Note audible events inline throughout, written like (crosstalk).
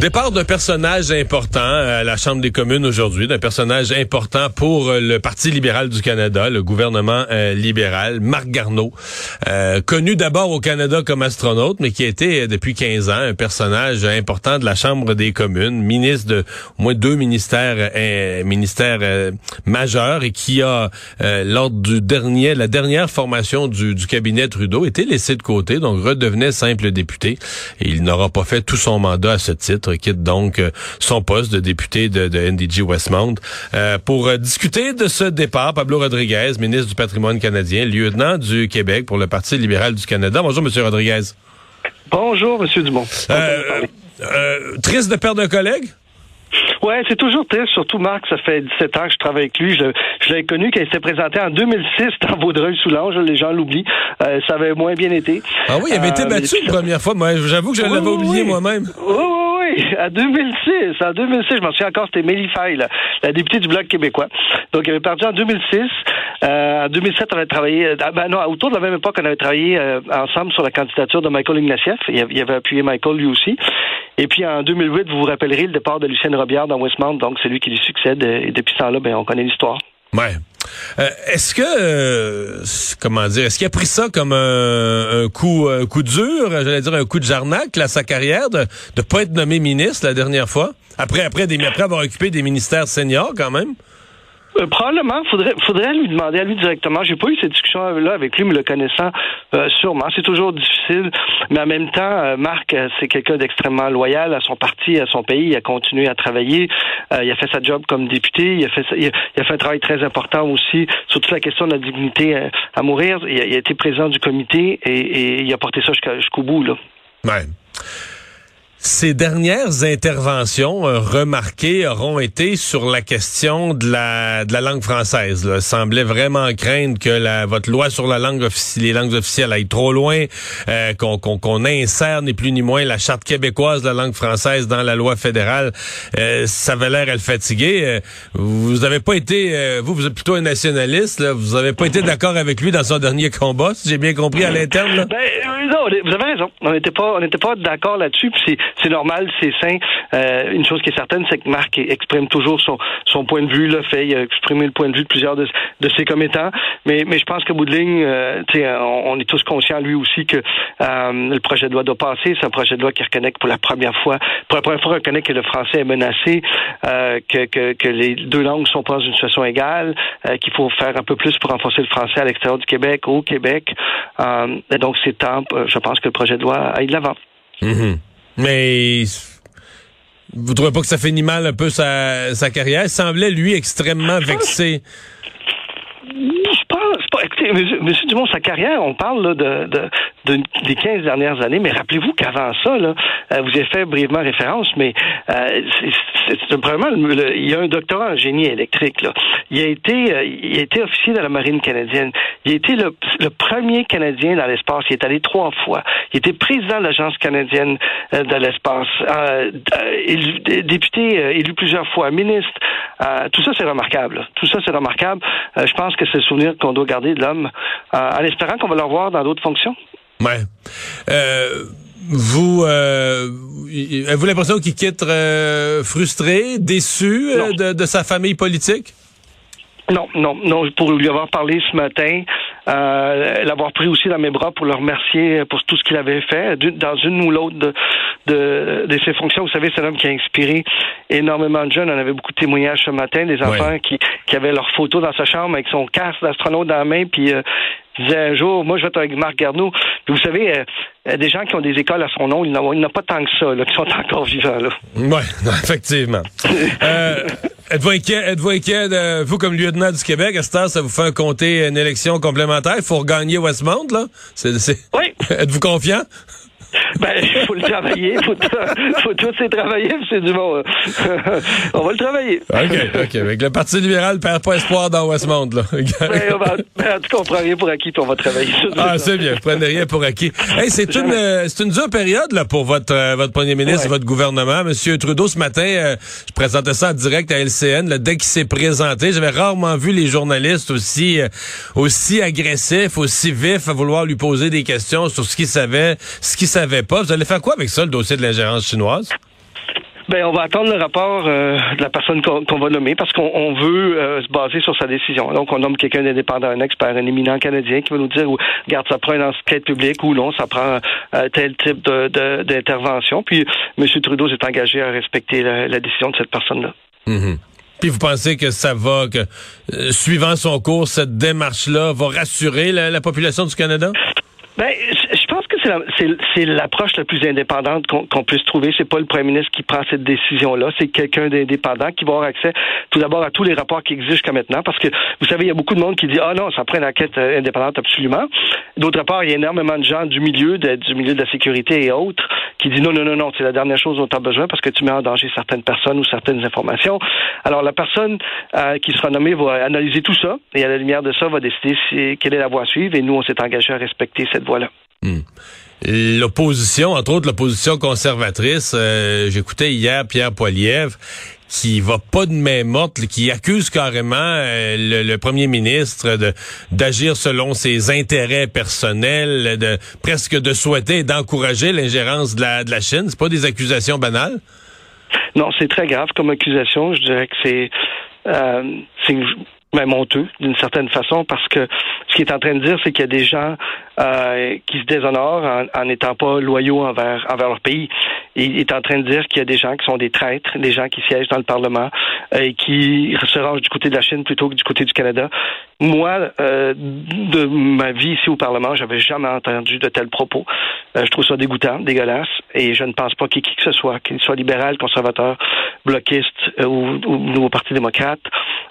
Départ d'un personnage important à la Chambre des communes aujourd'hui, d'un personnage important pour euh, le Parti libéral du Canada, le gouvernement euh, libéral, Marc Garneau, euh, connu d'abord au Canada comme astronaute, mais qui a été depuis 15 ans un personnage important de la Chambre des communes, ministre de au moins deux ministères, ministères majeurs, et qui a, lors du dernier, la dernière formation du, du cabinet Trudeau, été laissé de côté, donc redevenait simple député. Et il n'aura pas fait tout son mandat à ce titre quitte donc euh, son poste de député de, de NDG Westmount. Euh, pour euh, discuter de ce départ, Pablo Rodriguez, ministre du patrimoine canadien, lieutenant du Québec pour le Parti libéral du Canada. Bonjour, Monsieur Rodriguez. Bonjour, Monsieur Dumont. triste de perdre un collègue? Ouais, c'est toujours triste, surtout Marc, ça fait 17 ans que je travaille avec lui. Je, je l'ai connu quand il s'est présenté en 2006 dans Vaudreuil-Soulanges, les gens l'oublient. ça avait moins bien été. Ah oui, il avait été battu la première fois. Moi, j'avoue que je l'avais oublié moi-même. (laughs) À 2006. En 2006, je m'en souviens encore, c'était Mélie Faye, la, députée du Bloc québécois. Donc, il avait perdu en 2006. Euh, en 2007, on avait travaillé, euh, ben non, autour de la même époque, on avait travaillé euh, ensemble sur la candidature de Michael Ignatieff. Il avait appuyé Michael lui aussi. Et puis en 2008, vous vous rappellerez le départ de Lucienne Robillard dans Westmount, donc c'est lui qui lui succède. Et depuis ce temps-là, ben, on connaît l'histoire. Ouais. Euh, est-ce que euh, comment dire est-ce qu'il a pris ça comme un, coup un coup dur, j'allais dire un coup de jarnac à sa carrière de ne pas être nommé ministre la dernière fois? Après après avoir occupé des ministères seniors quand même? Euh, probablement, faudrait faudrait lui demander à lui directement. J'ai pas eu cette discussion là avec lui, mais le connaissant euh, sûrement. C'est toujours difficile, mais en même temps, euh, Marc, c'est quelqu'un d'extrêmement loyal à son parti, à son pays. Il a continué à travailler. il a fait sa job comme député. Il a fait il a, fait un travail très important aussi sur toute la question de la dignité à mourir. Il a, été président du comité et, et il a porté ça jusqu'au bout là. Ouais. Ces dernières interventions euh, remarquées auront été sur la question de la, de la langue française. Là. Semblait vraiment craindre que la, votre loi sur la langue les langues officielles aille trop loin, euh, qu'on qu'on insère ni plus ni moins la charte québécoise de la langue française dans la loi fédérale. Euh, ça avait l'air à le fatiguer. Euh, vous avez pas été, vous, vous êtes plutôt un nationaliste. Là. Vous avez pas été d'accord avec lui dans son dernier combat, si j'ai bien compris à l'interne. Ben, vous avez raison. On n'était pas, on pas d'accord là-dessus. C'est normal, c'est sain. Euh, une chose qui est certaine, c'est que Marc exprime toujours son, son point de vue, le fait, il a exprimé le point de vue de plusieurs de, ses commettants. Mais, mais je pense qu'au bout de ligne, euh, on, on, est tous conscients, lui aussi, que euh, le projet de loi doit passer. C'est un projet de loi qui reconnaît que pour la première fois, pour la première fois, reconnaît que le français est menacé, euh, que, que, que, les deux langues sont pas dans une situation égale, euh, qu'il faut faire un peu plus pour renforcer le français à l'extérieur du Québec, au Québec. et donc, c'est temps, je pense que le projet de loi aille de l'avant. Mm-hmm. Mais vous trouvez pas que ça finit mal un peu sa, sa carrière? Il semblait, lui, extrêmement vexé. Je pense pas. Écoutez, monsieur, Dumont, sa carrière, on parle de, de, des 15 dernières années, mais rappelez-vous qu'avant ça, là, euh, vous avez fait brièvement référence, mais euh, c'est vraiment, il y a un doctorat en génie électrique. Là. Il a été, euh, il a été officier de la marine canadienne. Il a été le, le premier Canadien dans l'espace. Il est allé trois fois. Il était président de l'agence canadienne de l'espace, député élu plusieurs fois, ministre. tout ça, c'est remarquable. Tout ça, c'est remarquable. je pense que c'est le souvenir qu'on doit garder de l'homme, en espérant qu'on va le revoir dans d'autres fonctions. Ouais. Euh, vous, euh, avez-vous l'impression qu'il quitte euh, frustré, déçu de, de, sa famille politique? Non, non, non. Pour lui avoir parlé ce matin, euh, l'avoir pris aussi dans mes bras pour le remercier pour tout ce qu'il avait fait, dans une ou l'autre de, de, de, ses fonctions. Vous savez, c'est un homme qui a inspiré énormément de jeunes. On avait beaucoup de témoignages ce matin, des enfants qui, qui avaient leurs photos dans sa chambre avec son casque d'astronaute dans la main, puis euh, disait un jour, moi, je vais être avec Marc Garneau. Puis vous savez, euh, des gens qui ont des écoles à son nom, il n'y en a pas tant que ça, là, qui sont (laughs) encore vivants. Là. Oui, (laughs) effectivement. (laughs) euh, êtes-vous inquiet, êtes-vous inquiet de, vous, comme lieutenant du Québec, à ce temps, ça vous fait compter une élection complémentaire? Il faut regagner Westmount, là? Oui. êtes-vous confiant? Ben, il (laughs) faut le travailler, faut, faut tous les travailler, c'est du bon. (laughs) on va le travailler. OK, OK. Avec le Parti libéral perd pas espoir dans Westmount, là. ben, ben, en tout cas, on prend rien pour acquis, puis on va travailler. Ah, c'est bien, vous prenez rien pour acquis. Hey, c'est une, euh, c'est une dure période, là, pour votre, euh, votre premier ministre Ouais. et votre gouvernement. Monsieur Trudeau, ce matin, euh, je présentais ça en direct à LCN, là, dès qu'il s'est présenté, j'avais rarement vu les journalistes aussi, aussi agressifs, aussi vifs à vouloir lui poser des questions sur ce qu'il savait, ce qu'il savait pas. Vous allez faire quoi avec ça, le dossier de l'ingérence chinoise? Ben, on va attendre le rapport euh, de la personne qu'on va nommer parce qu'on on veut euh, se baser sur sa décision. Donc, on nomme quelqu'un d'indépendant, un expert, un éminent canadien qui va nous dire, ou, regarde, ça prend une enquête publique ou non, ça prend euh, tel type de- de- d'intervention. Puis, M. Trudeau s'est engagé à respecter la, la décision de cette personne-là. Mhm. Puis vous pensez que ça va, que suivant son cours, cette démarche-là va rassurer la, la population du Canada? Ben, c'est la- c'est c'est l'approche la plus indépendante qu'on qu'on puisse trouver. C'est pas le premier ministre qui prend cette décision-là, c'est quelqu'un d'indépendant qui va avoir accès tout d'abord à tous les rapports qui existent jusqu'à maintenant, parce que vous savez, il y a beaucoup de monde qui dit ah non, ça prend une enquête euh, indépendante absolument. D'autre part, il y a énormément de gens du milieu, de- du milieu de la sécurité et autres qui disent non non non non, c'est la dernière chose dont tu as besoin parce que tu mets en danger certaines personnes ou certaines informations. Alors la personne euh, qui sera nommée va analyser tout ça et à la lumière de ça va décider si, quelle est la voie à suivre et nous on s'est engagé à respecter cette voie-là. L'opposition, entre autres l'opposition conservatrice, euh, j'écoutais hier Pierre Poilievre qui va pas de main morte, qui accuse carrément euh, le, premier ministre de d'agir selon ses intérêts personnels, de presque de souhaiter d'encourager l'ingérence de la, de la Chine. C'est pas des accusations banales? Non, c'est très grave comme accusation. Je dirais que c'est euh, même honteux d'une certaine façon parce que ce qu'il est en train de dire, c'est qu'il y a des gens euh, qui se déshonorent en en n'étant pas loyaux envers, envers leur pays. Il est en train de dire qu'il y a des gens qui sont des traîtres, des gens qui siègent dans le Parlement euh, et qui se rangent du côté de la Chine plutôt que du côté du Canada. Moi, euh, de ma vie ici au Parlement, j'avais jamais entendu de tels propos. Euh, je trouve ça dégoûtant, dégueulasse, et je ne pense pas qu'il qui que ce soit, qu'il soit libéral, conservateur, bloquiste euh, ou, ou nouveau Parti démocrate,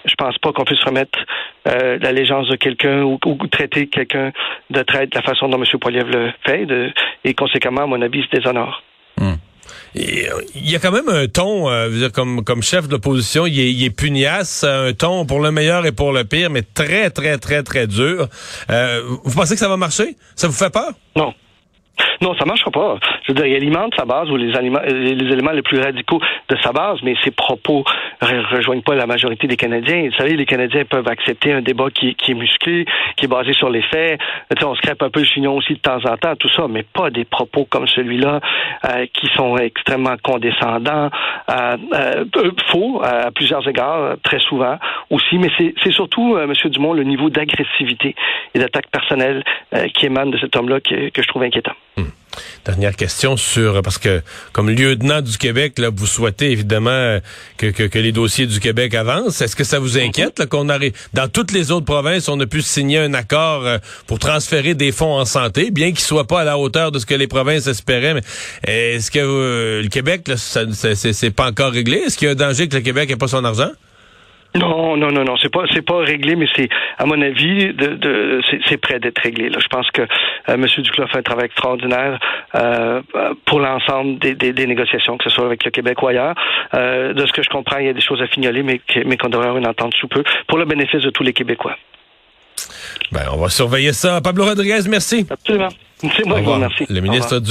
je pense pas qu'on puisse remettre euh, l'allégeance de quelqu'un ou, ou traiter quelqu'un de traite de la façon dont M. Poiliev le fait, de, et conséquemment, à mon avis, il se déshonore. Euh, Il y a quand même un ton, euh, comme, comme chef de l'opposition, il est, est pugnace, un ton pour le meilleur et pour le pire, mais très, très, très, très dur. Euh, vous pensez que ça va marcher? Ça vous fait peur? Non. Non, ça marchera pas. Je veux dire, il alimente sa base ou les, aliments, les éléments les plus radicaux de sa base, mais ses propos ne rejoignent pas la majorité des Canadiens. Vous savez, les Canadiens peuvent accepter un débat qui, est musclé, qui est basé sur les faits. Sais, on se un peu le chignon aussi de temps en temps, tout ça, mais pas des propos comme celui-là euh, qui sont extrêmement condescendants, euh, euh, faux euh, à plusieurs égards, euh, très souvent aussi, mais c'est surtout, euh, M. Dumont, le niveau d'agressivité et d'attaque personnelle euh, qui émane de cet homme-là que je trouve inquiétant. Dernière question sur parce que comme lieutenant du Québec, là, vous souhaitez évidemment que, que, les dossiers du Québec avancent. Est-ce que ça vous inquiète qu'on arrive dans toutes les autres provinces, on a pu signer un accord euh, pour transférer des fonds en santé, bien qu'ils soient pas à la hauteur de ce que les provinces espéraient. Mais est-ce que euh, le Québec, là, ça, c'est pas encore réglé? Est-ce qu'il y a un danger que le Québec ait pas son argent? Non, non, non, non, c'est pas, c'est pas réglé, mais c'est, à mon avis, de, de, c'est, c'est prêt d'être réglé. Là. Je pense que euh, M. Duclos fait un travail extraordinaire euh, pour l'ensemble des, des, des négociations, que ce soit avec le Québec ou ailleurs. Euh, de ce que je comprends, il y a des choses à fignoler, mais, mais qu'on devrait avoir une entente sous peu, pour le bénéfice de tous les Québécois. Ben, on va surveiller ça. Pablo Rodriguez, merci. Absolument. C'est moi qui vous remercie. Le ministre du